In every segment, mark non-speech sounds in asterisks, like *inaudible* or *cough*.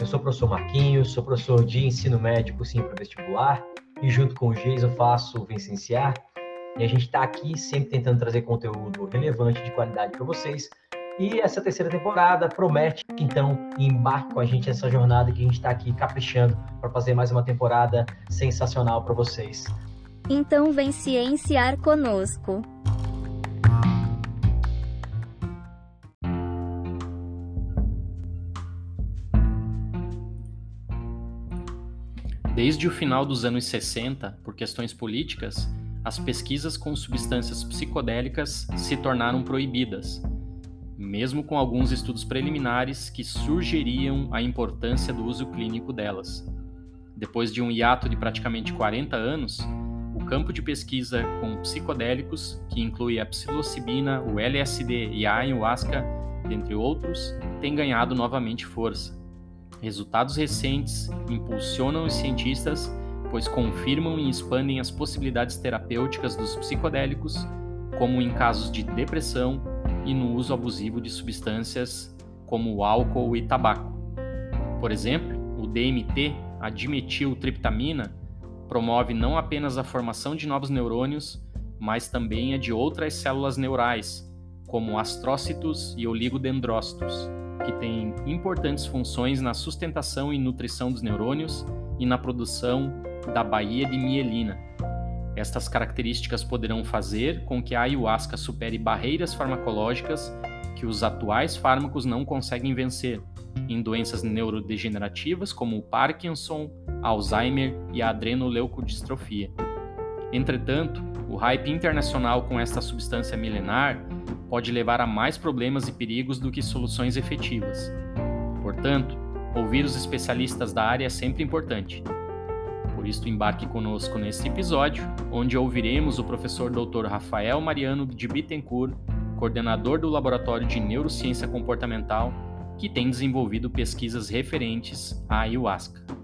Eu sou o professor Marquinhos, sou professor de ensino médico sim para vestibular e junto com o Jason faço o Vicenciar. E a gente está aqui sempre tentando trazer conteúdo relevante de qualidade para vocês. E essa terceira temporada promete, então, embarque com a gente nessa jornada que a gente está aqui caprichando para fazer mais uma temporada sensacional para vocês. Então vem cienciar conosco. Desde o final dos anos 60, por questões políticas, as pesquisas com substâncias psicodélicas se tornaram proibidas, mesmo com alguns estudos preliminares que sugeriam a importância do uso clínico delas. Depois de um hiato de praticamente 40 anos, o campo de pesquisa com psicodélicos, que inclui a psilocibina, o LSD e a ayahuasca, dentre outros, tem ganhado novamente força. Resultados recentes impulsionam os cientistas, pois confirmam e expandem as possibilidades terapêuticas dos psicodélicos, como em casos de depressão e no uso abusivo de substâncias como álcool e tabaco. Por exemplo, o DMT, a dimetiltriptamina, promove não apenas a formação de novos neurônios, mas também a de outras células neurais, como astrócitos e oligodendrócitos, que têm importantes funções na sustentação e nutrição dos neurônios e na produção da baía de mielina. Estas características poderão fazer com que a ayahuasca supere barreiras farmacológicas que os atuais fármacos não conseguem vencer, em doenças neurodegenerativas como o Parkinson, Alzheimer e a adrenoleucodistrofia. Entretanto, o hype internacional com esta substância milenar pode levar a mais problemas e perigos do que soluções efetivas. Portanto, ouvir os especialistas da área é sempre importante. Por isso, embarque conosco nesse episódio, onde ouviremos o professor Dr. Rafael Mariano de Bittencourt, coordenador do Laboratório de Neurociência Comportamental, que tem desenvolvido pesquisas referentes à ayahuasca.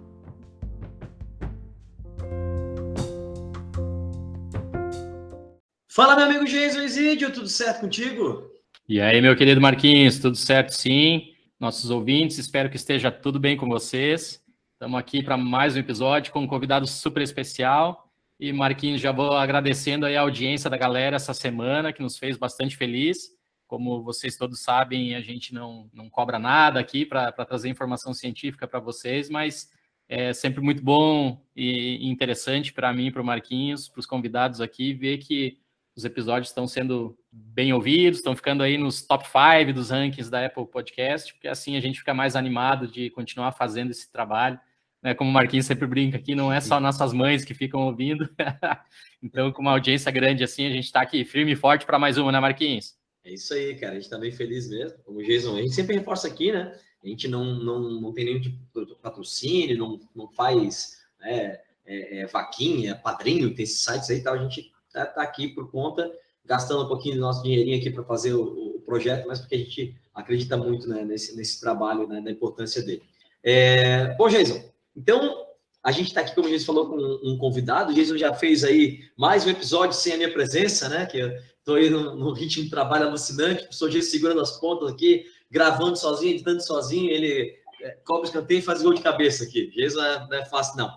Fala, meu amigo Jason Isidio, tudo certo contigo? E aí, meu querido Marquinhos, tudo certo sim? Nossos ouvintes, espero que esteja tudo bem com vocês. Estamos aqui para mais um episódio com um convidado super especial. E Marquinhos, já vou agradecendo aí a audiência da galera essa semana, que nos fez bastante feliz. Como vocês todos sabem, a gente não, não cobra nada aqui para trazer informação científica para vocês, mas é sempre muito bom e interessante para mim, para o Marquinhos, para os convidados aqui, ver que os episódios estão sendo bem ouvidos, estão ficando aí nos top 5 dos rankings da Apple Podcast, porque assim a gente fica mais animado de continuar fazendo esse trabalho. Né? Como o Marquinhos sempre brinca aqui, não é só nossas mães que ficam ouvindo. *laughs* então, com uma audiência grande assim, a gente está aqui firme e forte para mais uma, né, Marquinhos? É isso aí, cara. A gente está bem feliz mesmo. Como o Jason, a gente sempre reforça aqui, né? A gente não, não, não tem nenhum tipo de patrocínio, não, não faz né, é, é, vaquinha, padrinho, tem esses sites aí e tal. A gente está tá aqui por conta, gastando um pouquinho do nosso dinheirinho aqui para fazer o, o, projeto, mas porque a gente acredita muito né, nesse, nesse trabalho, né, na importância dele. É, bom, Jason, então a gente está aqui, como a gente falou, com um convidado. O Jason já fez aí mais um episódio sem a minha presença, né? Que eu estou aí no, ritmo de trabalho alucinante, o professor Jason segurando as pontas aqui, gravando sozinho, editando sozinho, ele é, cobra escanteio e faz gol de cabeça aqui. Jason não é fácil, não.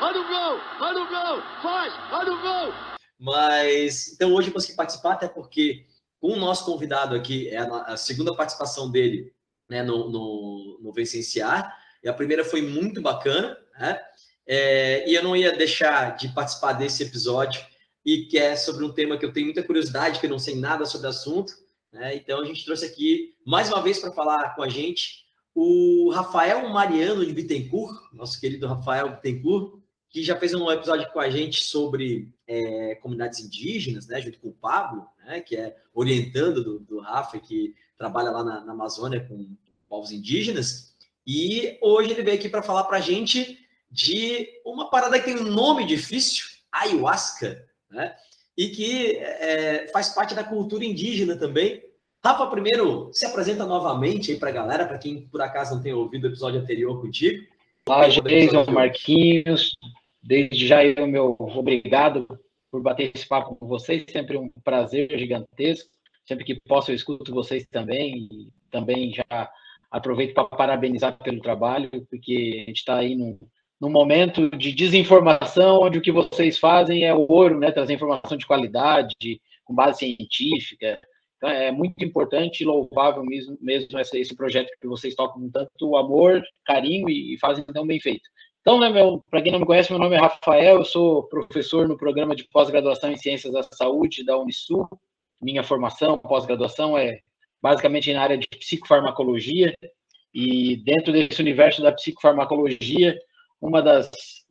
Olha o gol! Olha o gol! Faz! Olha o gol! Mas, então hoje eu consegui participar, até porque com o nosso convidado aqui, é a, segunda participação dele né, no, no, no Vicenciar, e a primeira foi muito bacana, né? É, e eu não ia deixar de participar desse episódio, e que é sobre um tema que eu tenho muita curiosidade, que eu não sei nada sobre o assunto. Né? Então, a gente trouxe aqui, mais uma vez, para falar com a gente, o Rafael Mariano de Bittencourt, nosso querido Rafael Bittencourt, que já fez um episódio com a gente sobre é, comunidades indígenas, né, junto com o Pablo, né, que é orientando do, do Rafa, que trabalha lá na, na Amazônia com povos indígenas. E hoje ele veio aqui para falar para a gente de uma parada que tem um nome difícil, ayahuasca, né? E que é, faz parte da cultura indígena também. Rafa, primeiro, se apresenta novamente aí para a galera, para quem por acaso não tenha ouvido o episódio anterior contigo. Olá, Jason Marquinhos. Desde já eu meu obrigado por bater esse papo com vocês, sempre um prazer gigantesco. Sempre que posso eu escuto vocês também e também já aproveito para parabenizar pelo trabalho, porque a gente está aí num, num momento de desinformação, onde o que vocês fazem é o ouro, né? Trazer informação de qualidade, com base científica. Então, é muito importante e louvável mesmo, mesmo esse, projeto que vocês tocam com tanto amor, carinho e, e fazem tão bem feito. Então, né, para quem não me conhece, meu nome é Rafael, eu sou professor no programa de pós-graduação em Ciências da Saúde da Unisul. Minha formação, pós-graduação, é basicamente na área de psicofarmacologia. E dentro desse universo da psicofarmacologia, uma das,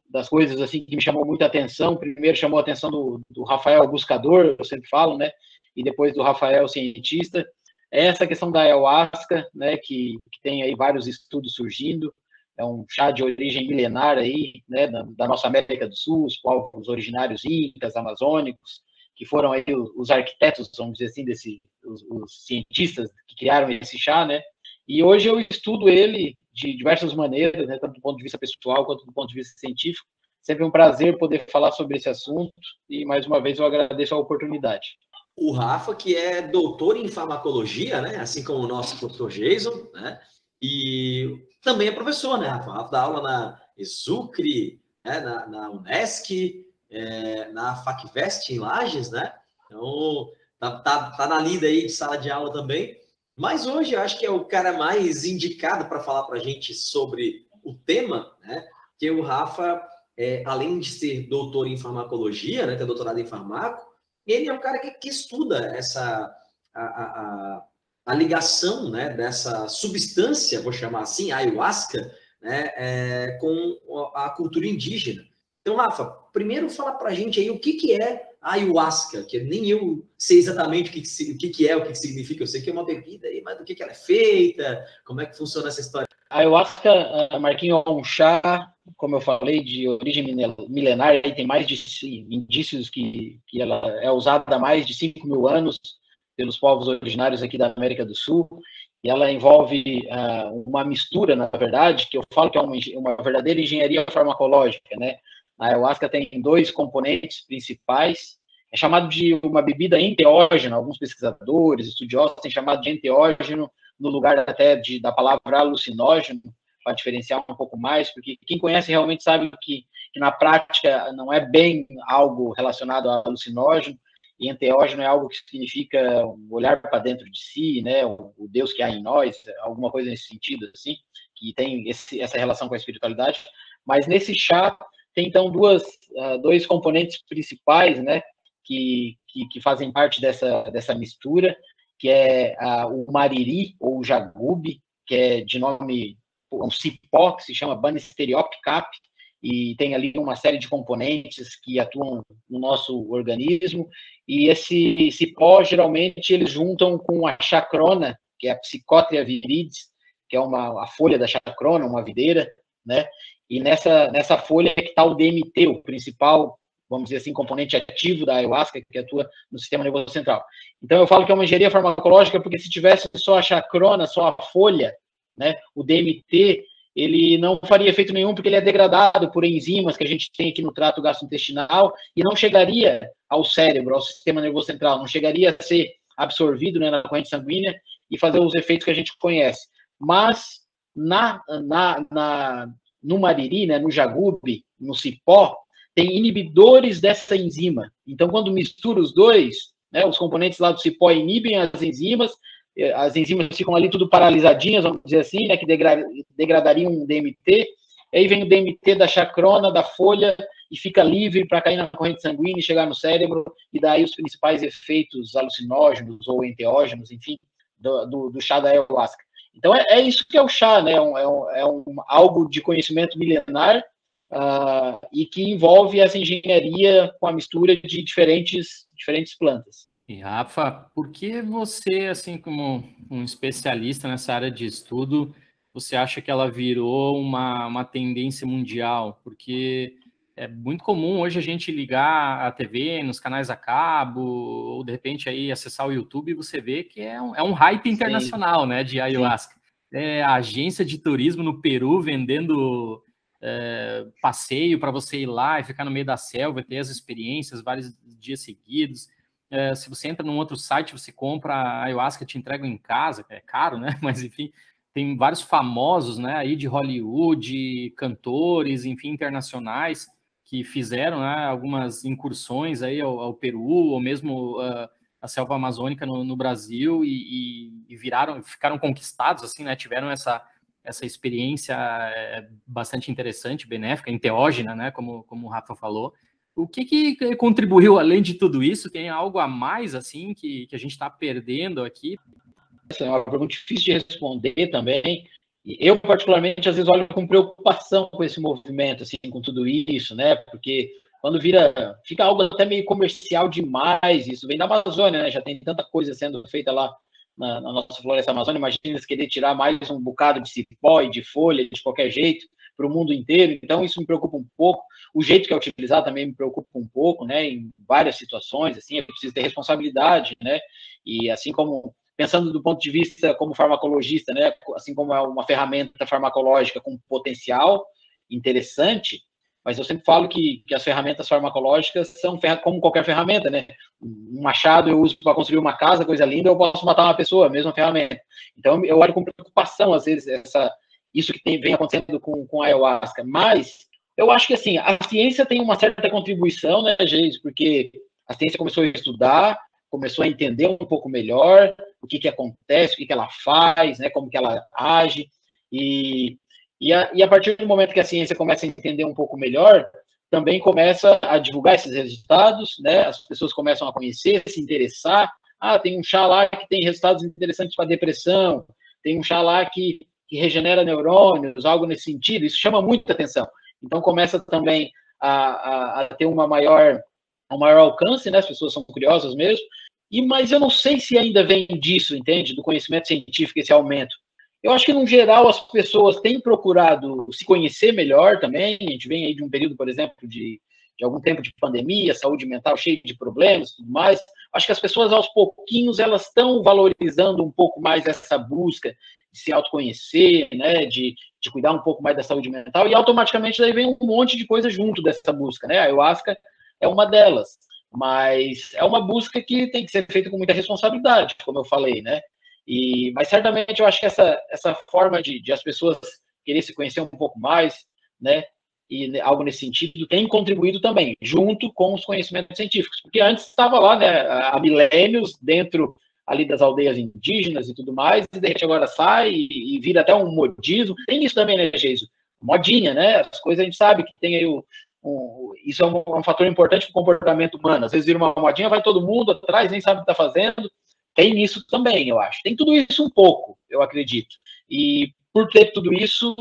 das coisas assim que me chamou muita atenção, primeiro chamou a atenção do, do Rafael Buscador, eu sempre falo, né? E depois do Rafael Cientista, é essa questão da ayahuasca, né? Que, que tem aí vários estudos surgindo. É um chá de origem milenar aí, né? Da, da nossa América do Sul, os povos originários incas, amazônicos, que foram aí os, os arquitetos, vamos dizer assim, desse, os, os cientistas que criaram esse chá, né? E hoje eu estudo ele de diversas maneiras, né, tanto do ponto de vista pessoal quanto do ponto de vista científico. Sempre um prazer poder falar sobre esse assunto e, mais uma vez, eu agradeço a oportunidade. O Rafa, que é doutor em farmacologia, né, assim como o nosso professor Jason, né, e também é professor, né, Rafa? Rafa dá aula na Exucre, né, na, na Unesc, é, na FacVest em Lages, né? Então, tá, tá, tá na lida aí de sala de aula também. Mas hoje eu acho que é o cara mais indicado para falar para a gente sobre o tema, né? Que o Rafa, é, além de ser doutor em farmacologia, né, ter doutorado em farmaco, ele é um cara que, que estuda essa a, a, a, ligação, né, dessa substância, vou chamar assim, ayahuasca, né, é, com a cultura indígena. Então, Rafa, primeiro fala para a gente aí o que, que é ayahuasca, que nem eu sei exatamente o que, que, que é, o que, que significa. Eu sei que é uma bebida mas do que, que ela é feita, como é que funciona essa história? A ayahuasca, Marquinho, é um chá, como eu falei, de origem milenar, tem mais de indícios que, que ela é usada há mais de 5 mil anos pelos povos originários aqui da América do Sul, e ela envolve uh, uma mistura, na verdade, que eu falo que é uma, uma verdadeira engenharia farmacológica, né? A ayahuasca tem dois componentes principais. É chamado de uma bebida enteógena. Alguns pesquisadores, estudiosos têm chamado de enteógeno no lugar até de, da palavra alucinógeno, para diferenciar um pouco mais, porque quem conhece realmente sabe que, que na prática não é bem algo relacionado a alucinógeno, e enteógeno é algo que significa olhar para dentro de si, né, o, o, Deus que há em nós, alguma coisa nesse sentido, assim, que tem esse, essa relação com a espiritualidade. Mas nesse chá tem então duas, uh, dois componentes principais, né, que, que, que, fazem parte dessa, dessa mistura, que é uh, o mariri ou o jagube, que é de nome um cipó que se chama Banisteriop cap, e tem ali uma série de componentes que atuam no nosso organismo, e esse cipó, geralmente, eles juntam com a chacrona, que é a Psychotria viridis, que é uma a folha da chacrona, uma videira, né? E nessa, nessa folha é que está o DMT, o principal, vamos dizer assim, componente ativo da ayahuasca, que atua no sistema nervoso central. Então, eu falo que é uma engenharia farmacológica, porque se tivesse só a chacrona, só a folha, né, o DMT, ele não faria efeito nenhum, porque ele é degradado por enzimas que a gente tem aqui no trato gastrointestinal e não chegaria ao cérebro, ao sistema nervoso central, não chegaria a ser absorvido né, na corrente sanguínea e fazer os efeitos que a gente conhece. Mas na, na, na, no mariri, né, no jagube, no cipó, tem inibidores dessa enzima. Então, quando mistura os dois, né, os componentes lá do cipó inibem as enzimas, as enzimas ficam ali tudo paralisadinhas, vamos dizer assim, né, que degradariam um DMT, aí vem o DMT da chacrona, da folha, e fica livre para cair na corrente sanguínea e chegar no cérebro, e daí os principais efeitos alucinógenos ou enteógenos, enfim, do, do, do chá da ayahuasca. Então é, é, isso que é o chá, né? É, um, é, um, é um algo de conhecimento milenar uh, e que envolve essa engenharia com a mistura de diferentes, diferentes plantas. E Rafa, por que você, assim como um especialista nessa área de estudo, você acha que ela virou uma, uma tendência mundial? Porque é muito comum hoje a gente ligar a TV nos canais a cabo, ou de repente aí acessar o YouTube e você vê que é um, é um hype internacional, Sim. né, de ayahuasca. É, a agência de turismo no Peru vendendo é, passeio para você ir lá e ficar no meio da selva, ter as experiências vários dias seguidos. É, se você entra num outro site, você compra a ayahuasca, te entregam em casa, é caro, né? *laughs* Mas enfim, tem vários famosos, né, aí de Hollywood, cantores, enfim, internacionais que fizeram né, algumas incursões aí ao, ao, Peru ou mesmo uh, a selva amazônica no, no Brasil e, e, e, viraram, ficaram conquistados assim, né? Tiveram essa essa experiência é, bastante interessante, benéfica, enteógena, né? Como como o Rafa falou. O que, que contribuiu além de tudo isso? Tem algo a mais assim que, que a gente está perdendo aqui? Essa é uma pergunta difícil de responder também eu, particularmente, às vezes olho com preocupação com esse movimento, assim, com tudo isso, né? Porque quando vira, fica algo até meio comercial demais, isso vem da Amazônia, né? Já tem tanta coisa sendo feita lá na, na nossa floresta amazônica, imagina se querer tirar mais um bocado de cipó e de folha de qualquer jeito para o mundo inteiro, então isso me preocupa um pouco, o jeito que é utilizado também me preocupa um pouco, né, em várias situações, assim, eu preciso ter responsabilidade, né, e assim como pensando do ponto de vista como farmacologista, né, assim como é uma ferramenta farmacológica com potencial interessante, mas eu sempre falo que, que as ferramentas farmacológicas são como qualquer ferramenta, né? Um machado eu uso para construir uma casa, coisa linda, eu posso matar uma pessoa, mesma ferramenta. Então eu olho com preocupação, às vezes, essa, isso que tem, vem acontecendo com, com a ayahuasca. Mas eu acho que assim, a ciência tem uma certa contribuição, né, Geis? Porque a ciência começou a estudar, começou a entender um pouco melhor o que, que acontece, o que, que ela faz, né, como que ela age, e, e, a, e a partir do momento que a ciência começa a entender um pouco melhor, também começa a divulgar esses resultados, né, as pessoas começam a conhecer, se interessar, ah, tem um chá lá que tem resultados interessantes para depressão, tem um chá lá que, que regenera neurônios, algo nesse sentido, isso chama muita atenção. Então começa também a, a, a ter uma maior um maior alcance, né? As pessoas são curiosas mesmo, e, mas eu não sei se ainda vem disso, entende? Do conhecimento científico, esse aumento. Eu acho que, no geral, as pessoas têm procurado se conhecer melhor também. A gente vem aí de um período, por exemplo, de, de algum tempo de pandemia, saúde mental cheia de problemas tudo mais. Acho que as pessoas, aos pouquinhos, elas estão valorizando um pouco mais essa busca se autoconhecer, né, de, de cuidar um pouco mais da saúde mental, e automaticamente daí vem um monte de coisa junto dessa busca, né? A ayahuasca é uma delas mas é uma busca que tem que ser feita com muita responsabilidade, como eu falei, né? E, mas certamente eu acho que essa, essa forma de, de as pessoas querer se conhecer um pouco mais, né? E algo nesse sentido tem contribuído também, junto com os conhecimentos científicos, porque antes estava lá, né, há milênios dentro ali das aldeias indígenas e tudo mais, e de repente agora sai e, e vira até um modismo. Tem isso também, né, Jesus? Modinha, né? As coisas a gente sabe que tem aí o, isso é um, um, fator importante para o comportamento humano. Às vezes vira uma modinha, vai todo mundo atrás, nem sabe o que está fazendo. Tem isso também, eu acho. Tem tudo isso um pouco, eu acredito. E por ter tudo isso,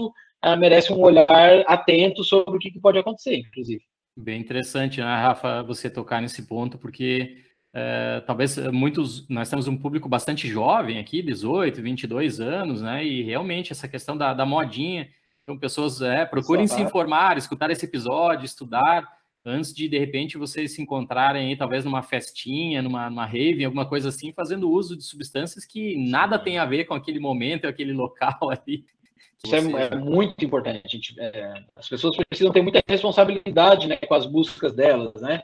uh, merece um olhar atento sobre o que, que pode acontecer, inclusive. Bem interessante, né, Rafa, você tocar nesse ponto, porque é, talvez muitos, nós temos um público bastante jovem aqui, 18, 22 anos, né, e realmente essa questão da, da modinha, então, pessoas, é, procurem se informar, escutar esse episódio, estudar, antes de, de repente, vocês se encontrarem aí, talvez numa festinha, numa, numa rave, alguma coisa assim, fazendo uso de substâncias que nada tem a ver com aquele momento, aquele local *laughs* ali. Isso é, é, muito importante. Gente, é, as pessoas precisam ter muita responsabilidade né, com as buscas delas, né?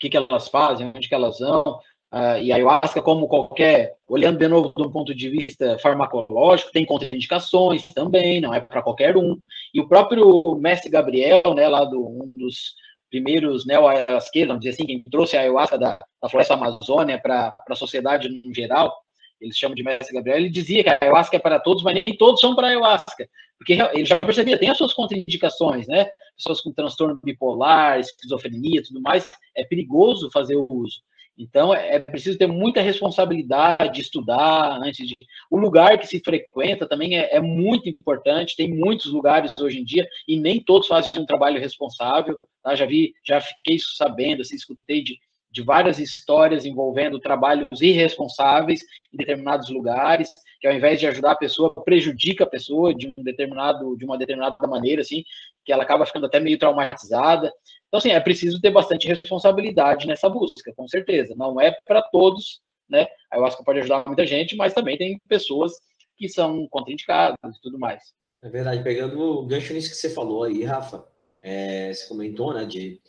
Que, que elas fazem, onde que elas vão. Uh, e a ayahuasca, como qualquer, olhando de novo um ponto de vista farmacológico, tem contraindicações também, não é para qualquer um. E o próprio mestre Gabriel, né, lá do um dos primeiros neo-ayahuasqueiros, vamos dizer assim, quem trouxe a ayahuasca da, da floresta amazônia para a sociedade no geral, eles chamam de mestre Gabriel, ele dizia que a ayahuasca é para todos, mas nem todos são para a ayahuasca, porque ele já percebia, tem as suas contraindicações, né? Pessoas com transtorno bipolar, esquizofrenia, tudo mais, é perigoso fazer o uso. Então, é, é preciso ter muita responsabilidade, estudar antes de. O lugar que se frequenta também é, é, muito importante. Tem muitos lugares hoje em dia e nem todos fazem um trabalho responsável. Tá? Já vi, já fiquei sabendo, assim, escutei de, de várias histórias envolvendo trabalhos irresponsáveis em determinados lugares, que ao invés de ajudar a pessoa, prejudica a pessoa de um determinado, de uma determinada maneira, assim, que ela acaba ficando até meio traumatizada. Então, assim, é preciso ter bastante responsabilidade nessa busca, com certeza. Não é para todos, né? A ayahuasca pode ajudar muita gente, mas também tem pessoas que são contraindicadas e tudo mais. É verdade. Pegando o gancho nisso que você falou aí, Rafa, é, você comentou, né, de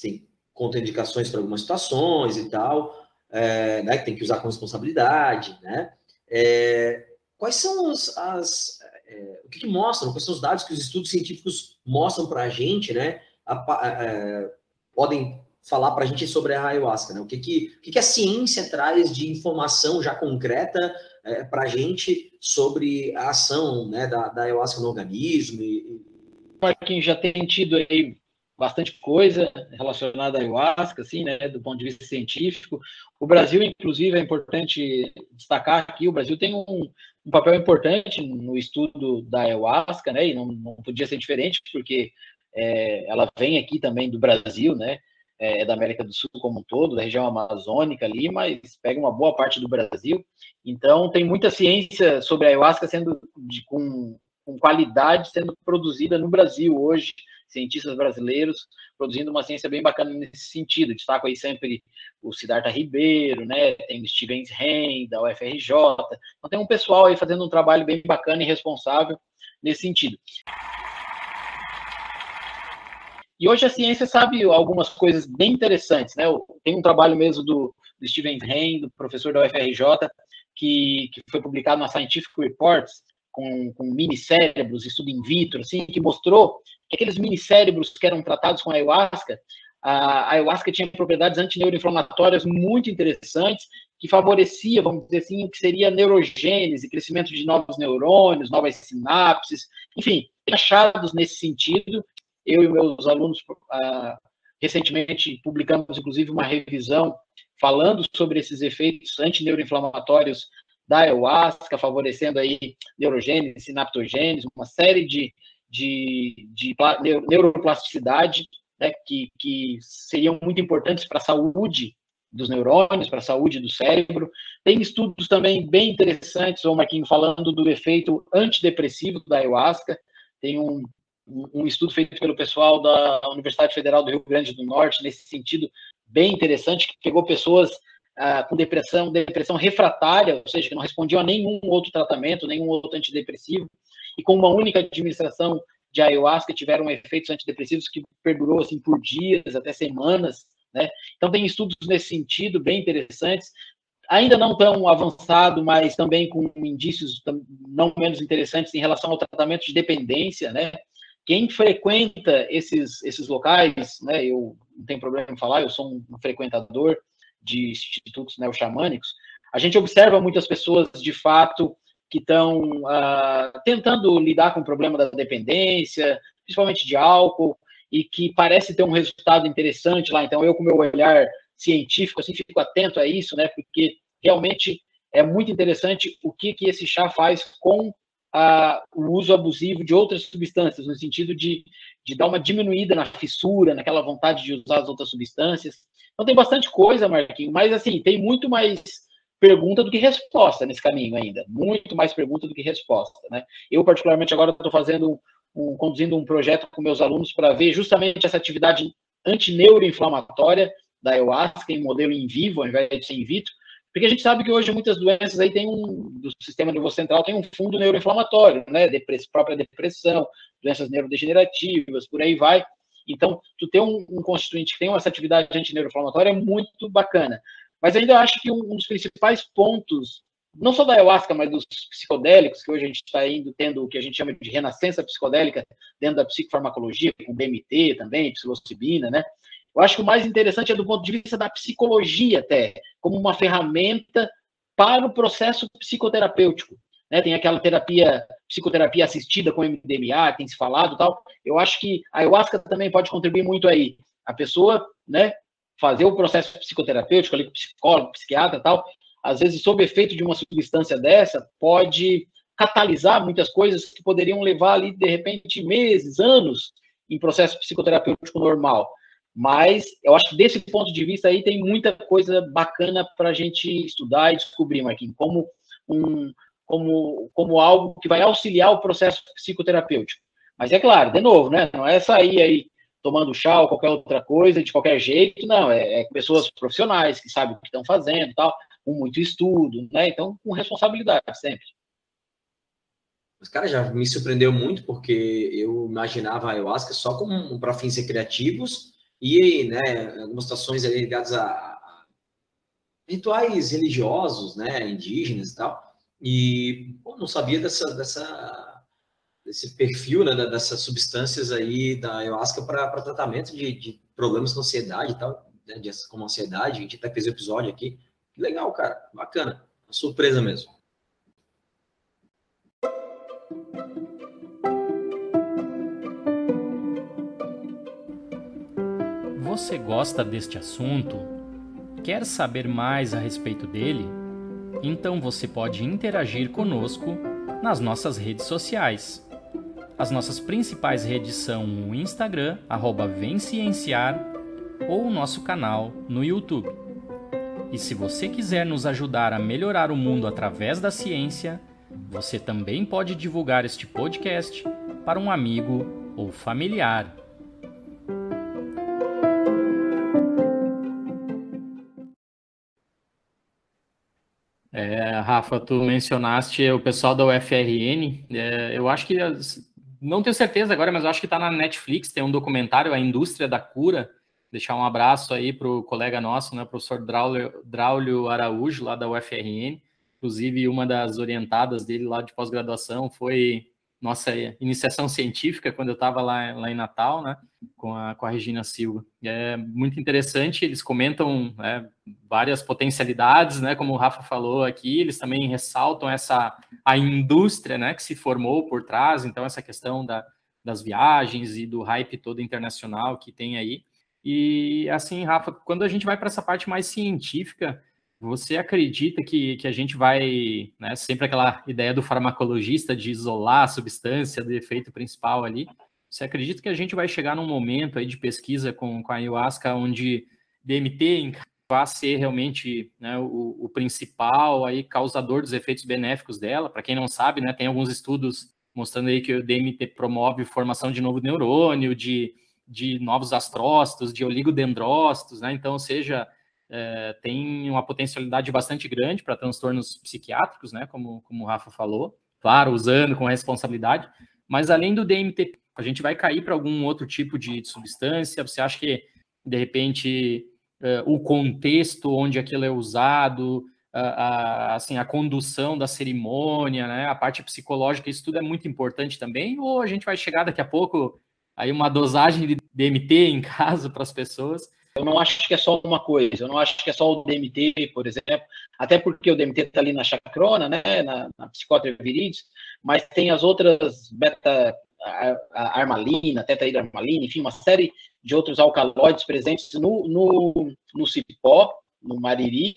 tem contraindicações para algumas situações e tal, é, né, que tem que usar com responsabilidade, né? É, quais são as, as é, o que, que, mostram, quais são os dados que os estudos científicos mostram para a gente, né? a, a, podem falar para a gente sobre a ayahuasca, né? O que, que, o que, que a ciência traz de informação já concreta é, para a gente sobre a ação né, da, da ayahuasca no organismo? E, quem já tem tido aí bastante coisa relacionada à ayahuasca, assim, né, do ponto de vista científico. O Brasil, inclusive, é importante destacar aqui, o Brasil tem um, um papel importante no estudo da ayahuasca, né, e não, não podia ser diferente, porque é, ela vem aqui também do Brasil, né? É, é da América do Sul como um todo, da região amazônica ali, mas pega uma boa parte do Brasil. Então, tem muita ciência sobre a ayahuasca sendo de, com, com qualidade sendo produzida no Brasil hoje, cientistas brasileiros produzindo uma ciência bem bacana nesse sentido. Destaco aí sempre o Siddhartha Ribeiro, né? Tem o Stevens Ren, da UFRJ. Então tem um pessoal aí fazendo um trabalho bem bacana e responsável nesse sentido. E hoje a ciência sabe algumas coisas bem interessantes, né? Tem um trabalho mesmo do, do Steven Hain, do professor da UFRJ, que, que foi publicado na Scientific Reports, com, com minicérebros, estudo in vitro, assim, que mostrou aqueles minicérebros que eram tratados com a ayahuasca, a ayahuasca tinha propriedades antineuroinflamatórias muito interessantes, que favorecia, vamos dizer assim, o que seria neurogênese, crescimento de novos neurônios, novas sinapses, enfim, achados nesse sentido. Eu e meus alunos, ah, recentemente, publicamos, inclusive, uma revisão falando sobre esses efeitos antineuroinflamatórios da ayahuasca, favorecendo aí neurogênese, sinaptogênese, uma série de, de, de neuroplasticidade né, que, que seriam muito importantes para a saúde dos neurônios, para a saúde do cérebro. Tem estudos também bem interessantes, o Marquinho, falando do efeito antidepressivo da ayahuasca. Tem um, um estudo feito pelo pessoal da Universidade Federal do Rio Grande do Norte, nesse sentido bem interessante, que pegou pessoas ah, com depressão, depressão refratária, ou seja, que não respondiam a nenhum outro tratamento, nenhum outro antidepressivo, e com uma única administração de ayahuasca tiveram efeitos antidepressivos que perdurou assim por dias, até semanas, né? Então tem estudos nesse sentido bem interessantes, ainda não tão avançado, mas também com indícios não menos interessantes em relação ao tratamento de dependência, né? Quem frequenta esses, esses locais, né, eu não tenho problema em falar, eu sou um frequentador de institutos neo-xamânicos, a gente observa muitas pessoas, de fato, que estão uh, ah, tentando lidar com o problema da dependência, principalmente de álcool, e que parece ter um resultado interessante lá. Então, eu, com meu olhar científico, assim, fico atento a isso, né, porque realmente é muito interessante o que, que esse chá faz com a, o uso abusivo de outras substâncias, no sentido de, de dar uma diminuída na fissura, naquela vontade de usar as outras substâncias. Então tem bastante coisa, Marquinhos, mas assim, tem muito mais pergunta do que resposta nesse caminho ainda. Muito mais pergunta do que resposta. Né? Eu, particularmente, agora estou fazendo um, conduzindo um projeto com meus alunos para ver justamente essa atividade antineuroinflamatória da ayahuasca em modelo in vivo, ao invés de ser in vitro, porque a gente sabe que hoje muitas doenças aí tem um, do sistema nervoso central tem um fundo neuroinflamatório, né? Depress, própria depressão, doenças neurodegenerativas, por aí vai. Então, tu ter um, um constituinte que tem essa atividade antineuroinflamatória é muito bacana. Mas ainda acho que um, dos principais pontos, não só da ayahuasca, mas dos psicodélicos, que hoje a gente está indo tendo o que a gente chama de renascença psicodélica dentro da psicofarmacologia, com DMT também, psilocibina, né? Eu acho que o mais interessante é do ponto de vista da psicologia, até, como uma ferramenta para o processo psicoterapêutico. Né? Tem aquela terapia psicoterapia assistida com MDMA, tem se falado tal. Eu acho que a ayahuasca também pode contribuir muito aí. A pessoa, né, fazer o processo psicoterapêutico ali com psicólogo, psiquiatra tal, às vezes sob efeito de uma substância dessa, pode catalisar muitas coisas que poderiam levar ali de repente meses, anos em processo psicoterapêutico normal. Mas eu acho que desse ponto de vista aí tem muita coisa bacana para a gente estudar e descobrir, Marquinhos, como um, como, como algo que vai auxiliar o processo psicoterapêutico. Mas é claro, de novo, né? Não é sair aí tomando chá ou qualquer outra coisa de qualquer jeito, não. É, é pessoas profissionais que sabem o que estão fazendo, tal, com muito estudo, né? Então, com responsabilidade sempre. Mas, cara, já me surpreendeu muito porque eu imaginava a ayahuasca só como para fins recreativos e, né, algumas situações ligadas a rituais religiosos, né, indígenas e tal. E pô, não sabia dessa, dessa, desse perfil, né, dessas substâncias aí da ayahuasca para tratamento de, de, problemas com ansiedade e tal, né, de, como ansiedade. A gente até fez um episódio aqui. Legal, cara, bacana. Uma surpresa mesmo. Você gosta deste assunto? Quer saber mais a respeito dele? então você pode interagir conosco nas nossas redes sociais. As nossas principais redes são o Instagram, arroba Vencienciar, ou o nosso canal no YouTube. E se você quiser nos ajudar a melhorar o mundo através da ciência, você também pode divulgar este podcast para um amigo ou familiar. É, Rafa, tu mencionaste o pessoal da UFRN. É, eu acho que, não tenho certeza agora, mas acho que está na Netflix. Tem um documentário, A Indústria da Cura. Deixar um abraço aí para o colega nosso, né, professor Draulio, Draulio Araújo, lá da UFRN. Inclusive, uma das orientadas dele lá de pós-graduação foi nossa iniciação científica quando eu estava lá, lá em Natal, né, com a, com a Regina Silva. É muito interessante, eles comentam né, várias potencialidades, né, como o Rafa falou aqui, eles também ressaltam essa a indústria, né, que se formou por trás, então essa questão da, das viagens e do hype todo internacional que tem aí. E assim, Rafa, quando a gente vai para essa parte mais científica, você acredita que, que a gente vai, né, sempre aquela ideia do farmacologista de isolar a substância do efeito principal ali, você acredita que a gente vai chegar num momento aí de pesquisa com, com a ayahuasca onde DMT vai ser realmente né, o, o, principal aí causador dos efeitos benéficos dela? Para quem não sabe, né, tem alguns estudos mostrando aí que o DMT promove formação de novo neurônio, de, de novos astrócitos, de oligodendrócitos, né? Então, seja é, tem uma potencialidade bastante grande para transtornos psiquiátricos, né, como, como o Rafa falou, claro, usando com responsabilidade, mas além do DMT, a gente vai cair para algum outro tipo de substância? Você acha que, de repente, é, o contexto onde aquilo é usado, a, a, assim, a condução da cerimônia, né, a parte psicológica, isso tudo é muito importante também? Ou a gente vai chegar daqui a pouco aí uma dosagem de DMT em *laughs* casa para as pessoas eu não acho que é só uma coisa, eu não acho que é só o DMT, por exemplo, até porque o DMT está ali na chacrona, né, na, na viridis, mas tem as outras beta armalina, tetrahidroarmalina, enfim, uma série de outros alcaloides presentes no, no, no cipó, no mariri,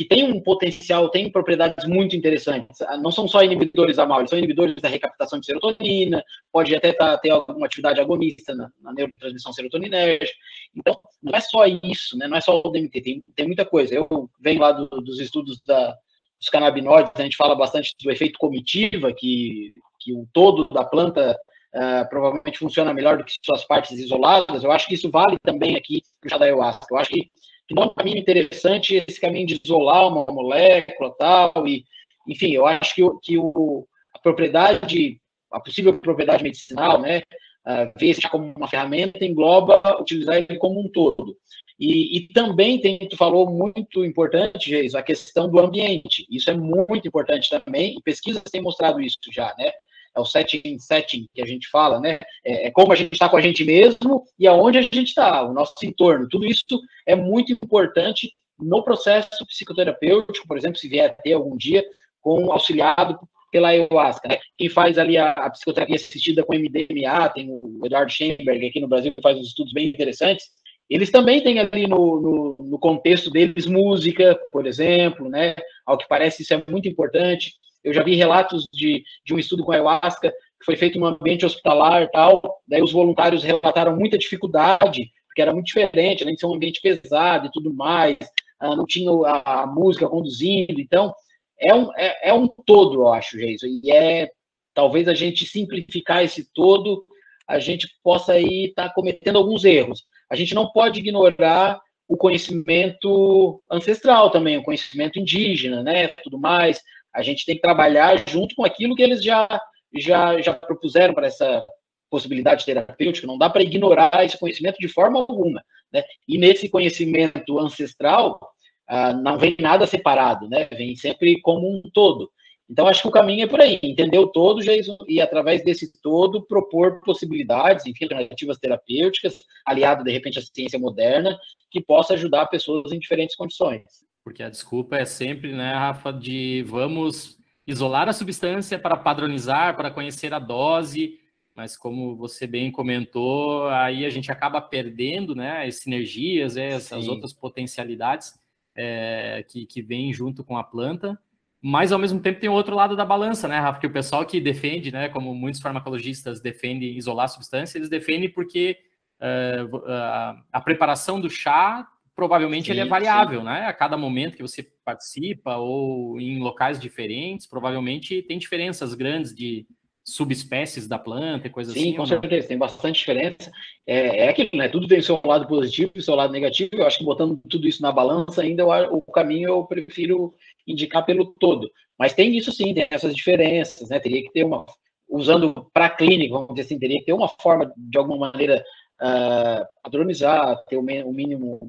que tem um potencial, tem propriedades muito interessantes. Ah, não são só inibidores da mal, eles são inibidores da recaptação de serotonina, pode até tá, ter alguma atividade agonista na, na neurotransmissão serotoninérgica. Então, não é só isso, né? não é só o DMT, tem, tem muita coisa. Eu venho lá do, dos estudos da, dos canabinoides, a gente fala bastante do efeito comitiva, que, que o todo da planta Uh, provavelmente funciona melhor do que suas partes isoladas. Eu acho que isso vale também aqui para o ayahuasca. Eu acho que é um caminho interessante esse caminho de isolar uma molécula tal e enfim eu acho que, que o, a propriedade a possível propriedade medicinal né uh, ver isso como uma ferramenta engloba utilizar ele como um todo. E, e também tem tu falou muito importante Geis, a questão do ambiente. Isso é muito importante também pesquisas têm mostrado isso já né é o setting, setting que a gente fala, né? É, é como a gente está com a gente mesmo e aonde a gente está, o nosso entorno. Tudo isso é muito importante no processo psicoterapêutico, por exemplo, se vier a ter algum dia, com auxiliado pela ayahuasca. Né? Quem faz ali a, a, psicoterapia assistida com MDMA, tem o Eduardo Schemberg aqui no Brasil que faz uns estudos bem interessantes. Eles também têm ali no, no, no, contexto deles música, por exemplo, né? Ao que parece isso é muito importante. Eu já vi relatos de, de um estudo com ayahuasca que foi feito no ambiente hospitalar tal. Daí os voluntários relataram muita dificuldade, porque era muito diferente, além de ser um ambiente pesado e tudo mais, ah, não tinha a, música conduzindo. Então, é um, é, é um todo, eu acho, Jason. E é talvez a gente simplificar esse todo, a gente possa aí estar tá cometendo alguns erros. A gente não pode ignorar o conhecimento ancestral também, o conhecimento indígena, né, tudo mais. A gente tem que trabalhar junto com aquilo que eles já já já propuseram para essa possibilidade terapêutica. Não dá para ignorar esse conhecimento de forma alguma, né? E nesse conhecimento ancestral, ah, não vem nada separado, né? Vem sempre como um todo. Então, acho que o caminho é por aí, entender o todo, Jason, e através desse todo propor possibilidades, enfim, alternativas terapêuticas, aliado, de repente, à ciência moderna, que possa ajudar pessoas em diferentes condições. Porque a desculpa é sempre, né, Rafa, de vamos isolar a substância para padronizar, para conhecer a dose, mas como você bem comentou, aí a gente acaba perdendo, né, as sinergias, as outras potencialidades é, que, que vem junto com a planta. Mas ao mesmo tempo tem o outro lado da balança, né, Rafa? Que o pessoal que defende, né, como muitos farmacologistas defendem isolar a substância, eles defendem porque uh, uh, a preparação do chá provavelmente sim, ele é variável, sim. né? A cada momento que você participa ou em locais diferentes, provavelmente tem diferenças grandes de, subespécies da planta e coisas Sim, assim? Sim, com certeza, tem bastante diferença. É, é aquilo, né? Tudo tem o seu lado positivo e o seu lado negativo. Eu acho que botando tudo isso na balança, ainda eu, o caminho eu prefiro indicar pelo todo. Mas tem isso sim, tem essas diferenças, né? Teria que ter uma, usando para a clínica, vamos dizer assim, teria que ter uma forma, de alguma maneira, uh, padronizar, ter o, o mínimo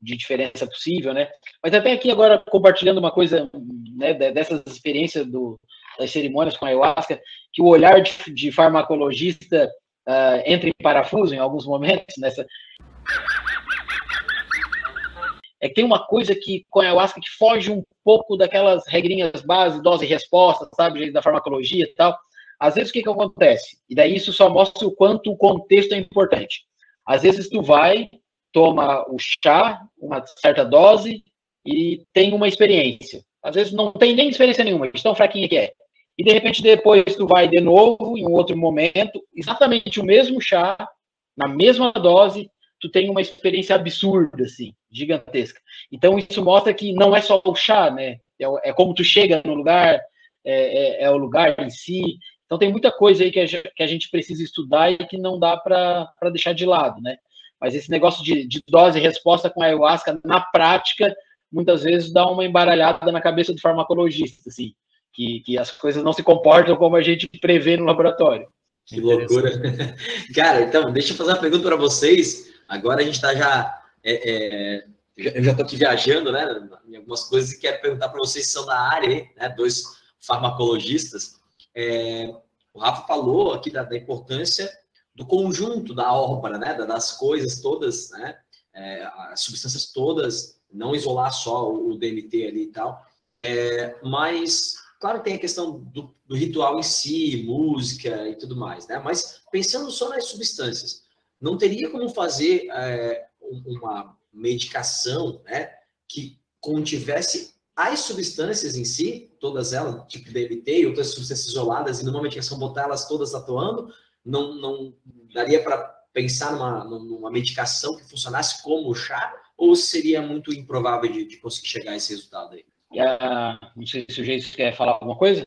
de diferença possível, né? Mas até aqui agora compartilhando uma coisa, né, dessas experiências do, das cerimônias com a ayahuasca, que o olhar de, de farmacologista uh, entra em parafuso em alguns momentos nessa. É que tem uma coisa que com a ayahuasca que foge um pouco daquelas regrinhas base, dose e resposta, sabe, da farmacologia e tal. Às vezes o que, que acontece? E daí isso só mostra o quanto o contexto é importante. Às vezes tu vai, toma o chá, uma certa dose, e tem uma experiência. Às vezes não tem nem experiência nenhuma, de tão fraquinha que é e de repente depois tu vai de novo em um outro momento, exatamente o mesmo chá, na mesma dose, tu tem uma experiência absurda, assim, gigantesca. Então isso mostra que não é só o chá, né? É, é como tu chega no lugar, é, é, é, o lugar em si. Então tem muita coisa aí que a, gente precisa estudar e que não dá para deixar de lado, né? Mas esse negócio de, de dose e resposta com ayahuasca, na prática, muitas vezes dá uma embaralhada na cabeça do farmacologista, assim que, que as coisas não se comportam como a gente prevê no laboratório. Que loucura. *laughs* Cara, então, deixa eu fazer uma pergunta para vocês. Agora a gente está já. É, é, eu já estou aqui viajando, né? Em algumas coisas e quero perguntar para vocês que são da área, né? Dois farmacologistas. É, o Rafa falou aqui da, da, importância do conjunto da obra, né? Das coisas todas, né? É, as substâncias todas, não isolar só o, DMT ali e tal. É, mas Claro, tem a questão do, do, ritual em si, música e tudo mais, né? Mas pensando só nas substâncias, não teria como fazer é, uma medicação, né, que contivesse as substâncias em si, todas elas, tipo DMT e outras substâncias isoladas, e numa medicação botar elas todas atuando, não, não daria para pensar numa, numa medicação que funcionasse como chá, ou seria muito improvável de, de conseguir chegar a esse resultado aí? não sei se o Geis quer falar alguma coisa.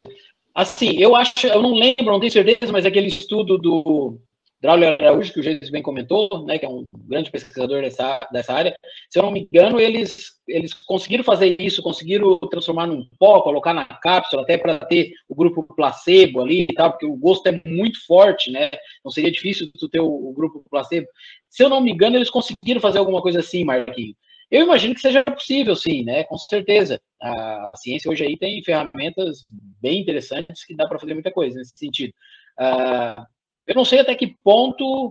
Assim, eu acho, eu não lembro, não tenho certeza, mas aquele estudo do Draulio Araújo, que o Geis bem comentou, né, que é um grande pesquisador dessa, dessa área, se eu não me engano, eles, eles conseguiram fazer isso, conseguiram transformar num pó, colocar na cápsula, até para ter o grupo placebo ali e tal, porque o gosto é muito forte, né? Não seria difícil tu ter o, o grupo placebo. Se eu não me engano, eles conseguiram fazer alguma coisa assim, Marquinhos. Eu imagino que seja possível, sim, né? Com certeza. A ciência hoje aí tem ferramentas bem interessantes que dá para fazer muita coisa nesse sentido. Uh, eu não sei até que ponto,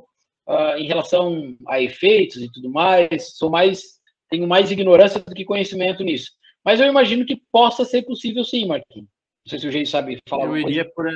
uh, em relação a efeitos e tudo mais, sou mais tenho mais ignorância do que conhecimento nisso. Mas eu imagino que possa ser possível, sim, Marquinhos. Não sei se o Gei sabe falar. Eu iria por.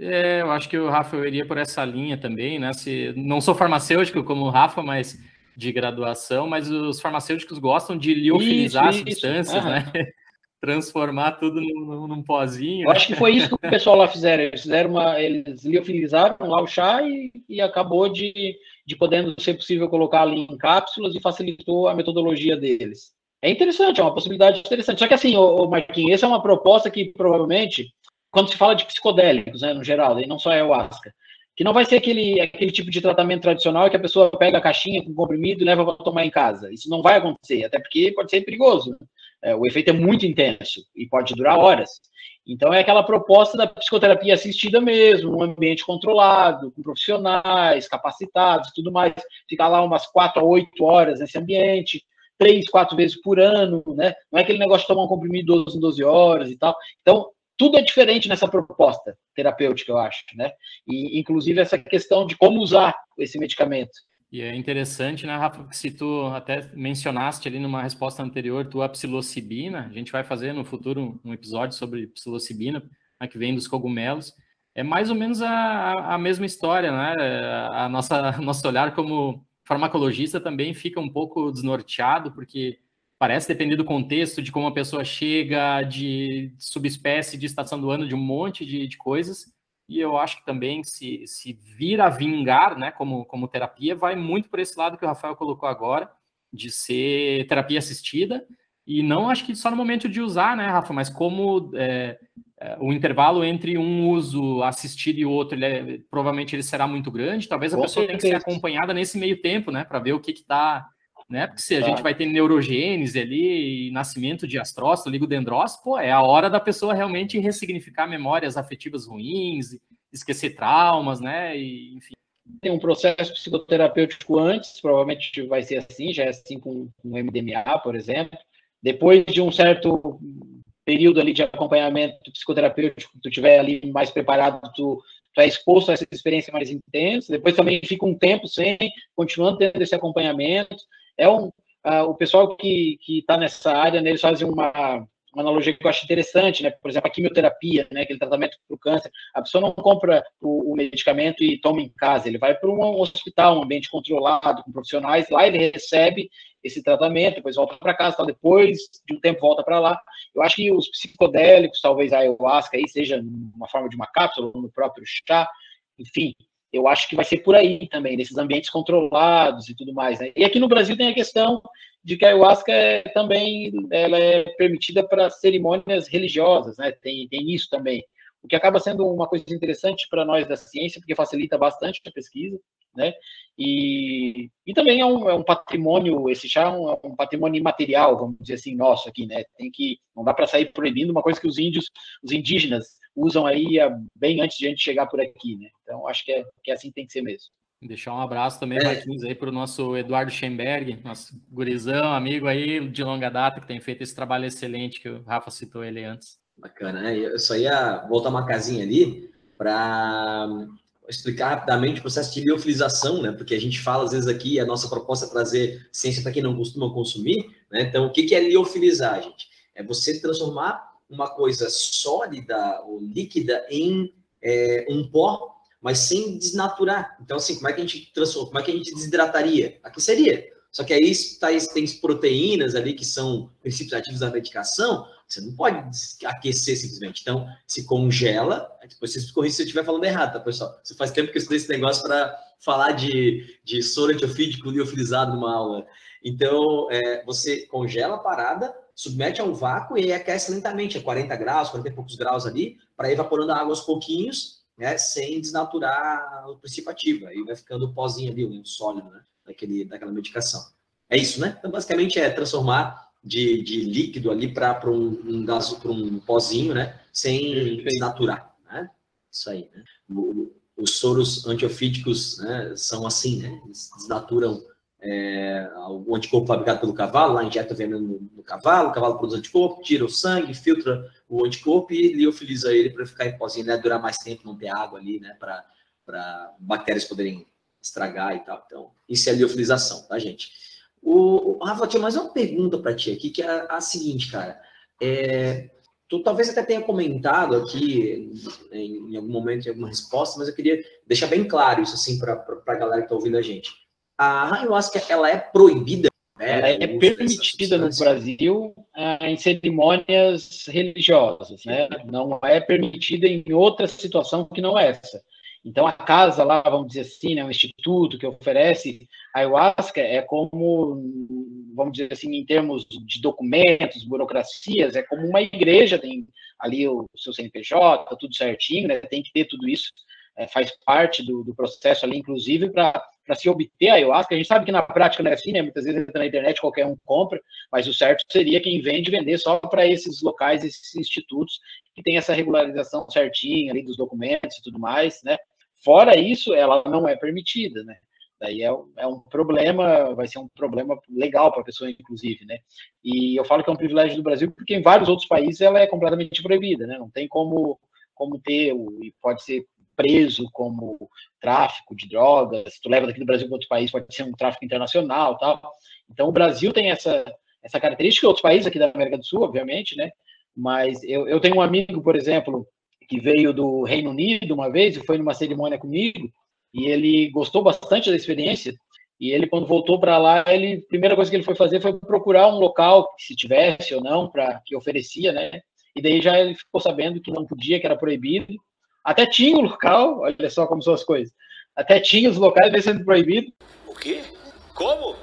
É, eu acho que o Rafa eu iria por essa linha também, né? Se, não sou farmacêutico como o Rafa, mas de graduação, mas os farmacêuticos gostam de liofilizar isso, substâncias, isso. né? *laughs* Transformar tudo num, num pozinho. Eu acho que foi isso que o pessoal lá fizeram. Eles fizeram uma. Eles liofilizaram lá o chá e, e acabou de, de podendo ser possível colocar ali em cápsulas e facilitou a metodologia deles. É interessante, é uma possibilidade interessante. Só que assim, o Marquinhos, essa é uma proposta que provavelmente, quando se fala de psicodélicos, né, no geral, e não só ayahuasca, que não vai ser aquele, aquele tipo de tratamento tradicional que a pessoa pega a caixinha com comprimido e leva para tomar em casa. Isso não vai acontecer, até porque pode ser perigoso. É, o efeito é muito intenso e pode durar horas. Então, é aquela proposta da psicoterapia assistida mesmo, um ambiente controlado, com profissionais capacitados tudo mais. Ficar lá umas quatro a oito horas nesse ambiente, três, quatro vezes por ano, né? Não é aquele negócio de tomar um comprimido 12 em 12 horas e tal. Então, tudo é diferente nessa proposta terapêutica, eu acho, né? E, inclusive, essa questão de como usar esse medicamento. E é interessante, né, Rafa, que se tu até mencionaste ali numa resposta anterior, tu a psilocibina, a gente vai fazer no futuro um episódio sobre psilocibina, né, que vem dos cogumelos, é mais ou menos a, a mesma história, né? A nossa *laughs* nosso olhar como farmacologista também fica um pouco desnorteado, porque parece depender do contexto, de como a pessoa chega, de subespécie, de estação do ano, de um monte de, de coisas. E eu acho que também se, se vir a vingar, né, como, como terapia, vai muito por esse lado que o Rafael colocou agora, de ser terapia assistida, e não acho que só no momento de usar, né, Rafa, mas como é, é, o intervalo entre um uso assistido e outro, ele é, provavelmente ele será muito grande. Talvez a Com pessoa certeza. tenha que ser acompanhada nesse meio tempo, né, para ver o que está, né? Porque se a gente vai ter neurogênese ali, nascimento de astrócito, ligodendrócito, pô, é a hora da pessoa realmente ressignificar memórias afetivas ruins, esquecer traumas, né? E, enfim. Tem um processo psicoterapêutico antes, provavelmente vai ser assim, já é assim com, com MDMA, por exemplo depois de um certo período ali de acompanhamento psicoterapêutico, tu tiver ali mais preparado, tu, tu é exposto a essa experiência mais intensa. Depois também fica um tempo sem, continuando tendo esse acompanhamento. É um, uh, o pessoal que está nessa área, né, eles fazem uma uma analogia que eu acho interessante, né? Por exemplo, a quimioterapia, né? Aquele tratamento para o câncer. A pessoa não compra o, o, medicamento e toma em casa. Ele vai para um hospital, um ambiente controlado, com profissionais. Lá ele recebe esse tratamento, depois volta para casa, tal, depois de um tempo volta para lá. Eu acho que os psicodélicos, talvez a ayahuasca aí seja uma forma de uma cápsula, no próprio chá, enfim, eu acho que vai ser por aí também, nesses ambientes controlados e tudo mais. Né? E aqui no Brasil tem a questão de que a ayahuasca é, também ela é permitida para cerimônias religiosas, né? Tem, tem isso também. O que acaba sendo uma coisa interessante para nós da ciência, porque facilita bastante a pesquisa, né? E, e também é um, é um patrimônio, esse chá é um, é um, patrimônio imaterial, vamos dizer assim, nosso aqui, né? Tem que, não dá para sair proibindo uma coisa que os índios, os indígenas usam aí bem antes de a gente chegar por aqui, né? Então, acho que é, que é assim que tem que ser mesmo. Deixar um abraço também, é. Marquinhos, aí para o nosso Eduardo Schemberg, nosso gurizão, amigo aí de longa data, que tem feito esse trabalho excelente que o Rafa citou ele antes. Bacana, né? Eu só ia voltar uma casinha ali para explicar rapidamente o processo de liofilização, né? Porque a gente fala às vezes aqui, a nossa proposta é trazer ciência para quem não costuma consumir, né? Então, o que é liofilizar, gente? É você transformar uma coisa sólida ou líquida em é, um pó, mas sem desnaturar. Então, assim, como é que a gente transforma? Como é que a gente desidrataria? Aqui seria. Só que aí tá, tem proteínas ali que são princípios ativos da medicação, você não pode aquecer simplesmente. Então, se congela, depois vocês corrigem se eu estiver falando errado, tá, pessoal? Você faz tempo que eu estudei esse negócio para falar de, de soro antiofídico liofilizado numa aula. Então, é, você congela a parada, submete a um vácuo e aquece lentamente, a 40 graus, 40 e poucos graus ali, para evaporando a água aos pouquinhos, né, sem desnaturar o princípio ativo. Aí vai ficando o pozinho ali, o sólido, né, daquele, daquela medicação. É isso, né? Então, basicamente, é transformar de, de líquido ali para um, um, gás, para um pozinho, né? Sem desnaturar, né? Isso aí, né? O, os soros antiofídicos né, são assim, né? Eles desnaturam é, o anticorpo fabricado pelo cavalo, lá injeta veneno no, no, cavalo, o cavalo produz anticorpo, tira o sangue, filtra o anticorpo e liofiliza ele para ficar em pozinho, né? Durar mais tempo, não ter água ali, né? Para bactérias poderem estragar e tal. Então, isso é liofilização, tá, gente? O, o Rafa, tinha mais uma pergunta para ti aqui, que é a, a seguinte, cara. É, tu talvez até tenha comentado aqui em, em, algum momento, em alguma resposta, mas eu queria deixar bem claro isso assim para a galera que está ouvindo a gente. A ayahuasca ela é proibida? Né? Ela é permitida no Brasil ah, em cerimônias religiosas, né? Não é permitida em outra situação que não essa. Então, a casa lá, vamos dizer assim, né, um instituto que oferece ayahuasca é como, vamos dizer assim, em termos de documentos, burocracias, é como uma igreja, tem ali o seu CNPJ, tudo certinho, né, tem que ter tudo isso, é, faz parte do, do, processo ali, inclusive, para se obter a ayahuasca. A gente sabe que na prática não é assim, né, muitas vezes entra na internet, qualquer um compra, mas o certo seria quem vende vender só para esses locais, esses institutos que tem essa regularização certinha ali dos documentos e tudo mais, né, Fora isso, ela não é permitida, né? Daí é, é um problema, vai ser um problema legal para a pessoa, inclusive, né? E eu falo que é um privilégio do Brasil porque em vários outros países ela é completamente proibida, né? Não tem como, como ter, e pode ser preso como tráfico de drogas, tu leva daqui do Brasil para outro país, pode ser um tráfico internacional tal. Então, o Brasil tem essa, essa característica, outros países aqui da América do Sul, obviamente, né? Mas eu, eu tenho um amigo, por exemplo, que veio do Reino Unido uma vez e foi numa cerimônia comigo, e ele gostou bastante da experiência. E ele, quando voltou para lá, ele, a primeira coisa que ele foi fazer foi procurar um local, se tivesse ou não, para que oferecia, né? E daí já ele ficou sabendo que não podia, que era proibido. Até tinha o um local, olha só como são as coisas. Até tinha os locais sendo proibido. O quê? Como?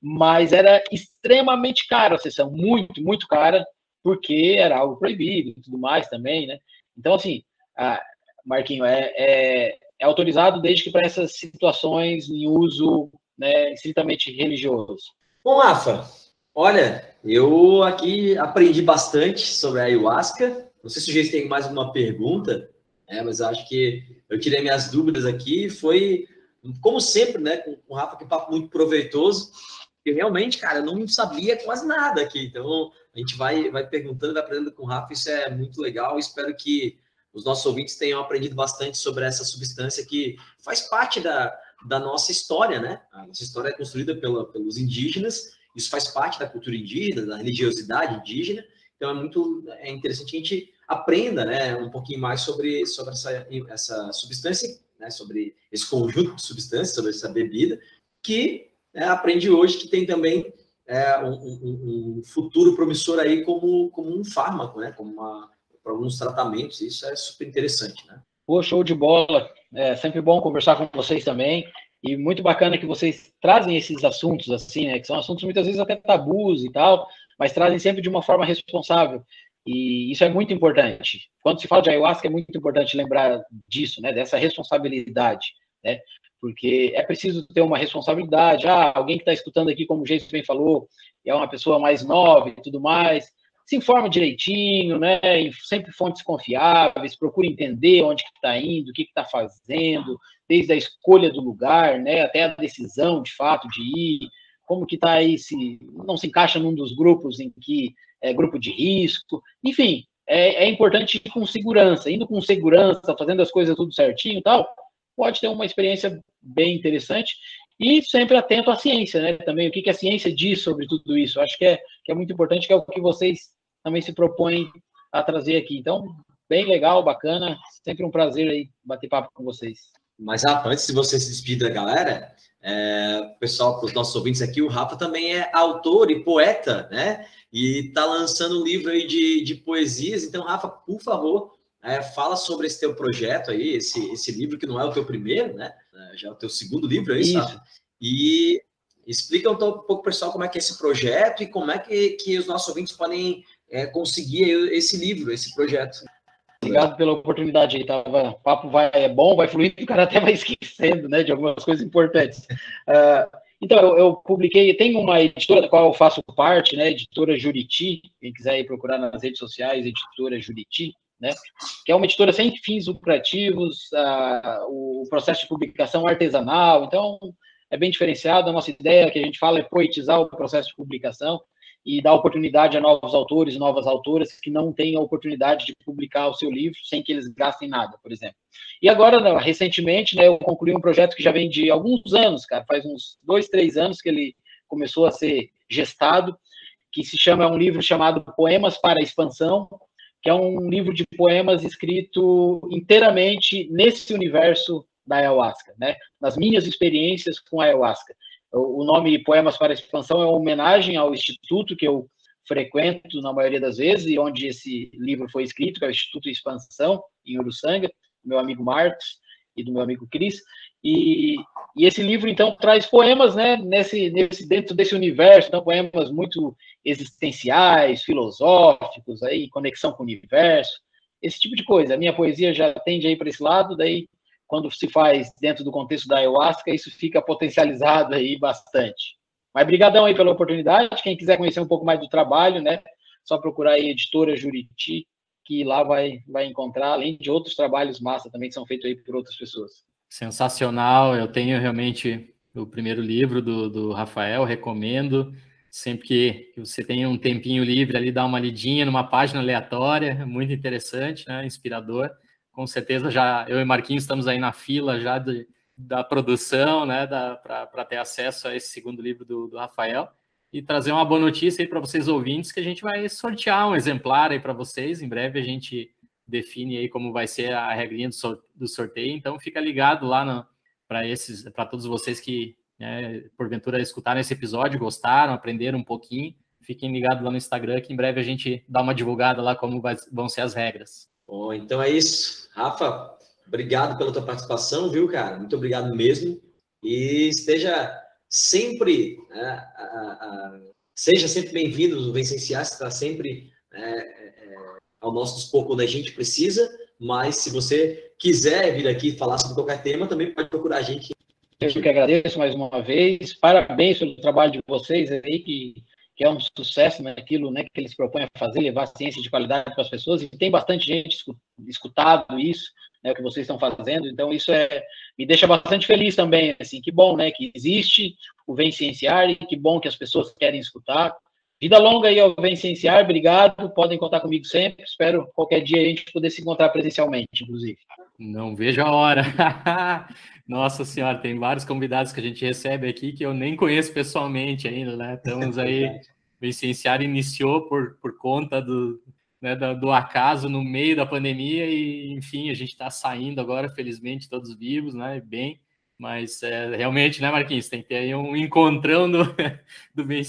Mas era extremamente caro a sessão, muito, muito cara, porque era algo proibido e tudo mais também, né? Então, assim, a, Marquinho, é, é, é, autorizado desde que para essas situações em uso né, estritamente religioso. Bom, Rafa, olha, eu aqui aprendi bastante sobre a ayahuasca. Não sei se o Geis tem mais uma pergunta, né, mas acho que eu tirei minhas dúvidas aqui. Foi, como sempre, né, com o Rafa, que papo muito proveitoso. E realmente, cara, eu não sabia quase nada aqui. Então, a gente vai, vai perguntando, vai aprendendo com o Rafa, isso é muito legal. Espero que os nossos ouvintes tenham aprendido bastante sobre essa substância que faz parte da, da nossa história, né? A nossa história é construída pela, pelos indígenas, isso faz parte da cultura indígena, da religiosidade indígena, então é muito é interessante a gente aprenda né, um pouquinho mais sobre, sobre essa, essa substância, né, sobre esse conjunto de substâncias, sobre essa bebida, que né, aprende hoje que tem também é, um, um, um, futuro promissor aí como, como um fármaco, né? Como para alguns tratamentos. Isso é super interessante, né? Pô, show de bola. É sempre bom conversar com vocês também. E muito bacana que vocês trazem esses assuntos assim, né? Que são assuntos muitas vezes até tabus e tal, mas trazem sempre de uma forma responsável. E isso é muito importante. Quando se fala de ayahuasca, é muito importante lembrar disso, né? Dessa responsabilidade, né? porque é preciso ter uma responsabilidade. Ah, alguém que está escutando aqui, como o Jason bem falou, é uma pessoa mais nova e tudo mais, se informa direitinho, né? Sempre fontes confiáveis, procure entender onde que está indo, o que está fazendo, desde a escolha do lugar, né? Até a decisão, de fato, de ir, como que está aí, se não se encaixa num dos grupos em que é grupo de risco, enfim, é, é importante ir com segurança, indo com segurança, fazendo as coisas tudo certinho e tal, pode ter uma experiência bem interessante e sempre atento à ciência, né? Também o que, que a ciência diz sobre tudo isso. Acho que é, que é muito importante, que é o que vocês também se propõem a trazer aqui. Então, bem legal, bacana. Sempre um prazer aí bater papo com vocês. Mas, Rafa, antes de você se despedir da galera, é, pessoal, para os nossos ouvintes aqui, o Rafa também é autor e poeta, né? E está lançando um livro aí de, de poesias. Então, Rafa, por favor, é, fala sobre esse teu projeto aí, esse, esse livro que não é o teu primeiro, né? É, já é o teu segundo livro aí, Isso. sabe? E explica um pouco, pessoal, como é que é esse projeto e como é que, que os nossos ouvintes podem é, conseguir esse livro, esse projeto. Obrigado pela oportunidade aí, tava, o papo vai, é bom, vai fluindo, *laughs* o cara até vai esquecendo, né, de algumas coisas importantes. Uh, então, eu, eu, publiquei, tem uma editora da qual eu faço parte, né, editora Juriti, quem quiser ir procurar nas redes sociais, editora Juriti, né? que é uma editora sem fins lucrativos, a, o processo de publicação artesanal, então é bem diferenciado. A nossa ideia que a gente fala é poetizar o processo de publicação e dar oportunidade a novos autores novas autoras que não têm a oportunidade de publicar o seu livro sem que eles gastem nada, por exemplo. E agora, recentemente, né, eu concluí um projeto que já vem de alguns anos, cara, faz uns dois, três anos que ele começou a ser gestado, que se chama é um livro chamado Poemas para a Expansão, que é um livro de poemas escrito inteiramente nesse universo da ayahuasca, né? Nas minhas experiências com a ayahuasca. O nome Poemas para Expansão é uma homenagem ao instituto que eu frequento na maioria das vezes e onde esse livro foi escrito, que é o Instituto Expansão, em Uruçanga, do meu amigo Marcos e do meu amigo Cris. E, e, esse livro, então, traz poemas né, nesse, nesse, dentro desse universo, então, poemas muito existenciais, filosóficos, aí, conexão com o universo, esse tipo de coisa. A minha poesia já tende aí para esse lado, daí, quando se faz dentro do contexto da ayahuasca, isso fica potencializado aí bastante. Mas brigadão aí pela oportunidade. Quem quiser conhecer um pouco mais do trabalho, né? Só procurar aí Editora Juriti, que lá vai, vai encontrar, além de outros trabalhos massa também que são feitos aí por outras pessoas. Sensacional. Eu tenho realmente o primeiro livro do, do Rafael, recomendo. Sempre que você tem um tempinho livre ali, dá uma lidinha numa página aleatória, muito interessante, né? Inspirador. Com certeza já eu e Marquinhos estamos aí na fila já de, da produção, né, para ter acesso a esse segundo livro do, do Rafael e trazer uma boa notícia aí para vocês ouvintes que a gente vai sortear um exemplar aí para vocês. Em breve a gente define aí como vai ser a regrinha do, sorteio. Então fica ligado lá para esses, para todos vocês que né, porventura escutaram esse episódio, gostaram, aprenderam um pouquinho. Fiquem ligados lá no Instagram que em breve a gente dá uma divulgada lá como vai, vão ser as regras. Bom, então é isso. Rafa, Obrigado pela tua participação, viu, cara? Muito obrigado mesmo. E esteja sempre, né, a, a, seja sempre bem-vindo, o Vencenciar está sempre é, é, ao nosso dispor quando a gente precisa, mas se você quiser vir aqui falar sobre qualquer tema, também pode procurar a gente. Eu que agradeço mais uma vez, parabéns pelo trabalho de vocês aí, que, que é um sucesso naquilo né, que eles propõem a fazer, levar ciência de qualidade para as pessoas, e tem bastante gente escutado isso, né, o que vocês estão fazendo. Então, isso é, me deixa bastante feliz também. Assim, que bom né, que existe o Vem Cienciar e que bom que as pessoas querem escutar. Vida longa aí ao Vem Cienciar, obrigado. Podem contar comigo sempre. Espero qualquer dia a gente poder se encontrar presencialmente, inclusive. Não vejo a hora. *laughs* Nossa Senhora, tem vários convidados que a gente recebe aqui que eu nem conheço pessoalmente ainda, né? Estamos aí. *laughs* Vem Cienciar iniciou por, por conta do, né, do, acaso no meio da pandemia e, enfim, a gente está saindo agora, felizmente, todos vivos, né, bem, mas é, realmente, né, Marquinhos, tem que ter aí um encontrão do, *laughs* do bem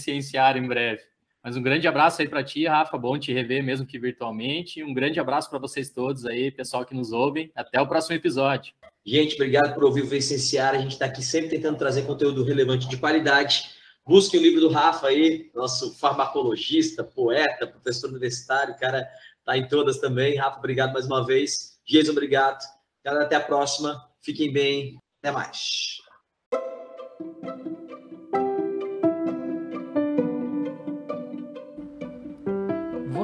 em breve. Mas um grande abraço aí para ti, Rafa, bom te rever mesmo que virtualmente, um grande abraço para vocês todos aí, pessoal que nos ouvem, até o próximo episódio. Gente, obrigado por ouvir o Vencenciar, a gente está aqui sempre tentando trazer conteúdo relevante de qualidade, Busque o livro do Rafa aí, nosso farmacologista, poeta, professor universitário, cara tá em todas também. Rafa, obrigado mais uma vez. Jesus, obrigado. Galera, até a próxima. Fiquem bem. Até mais.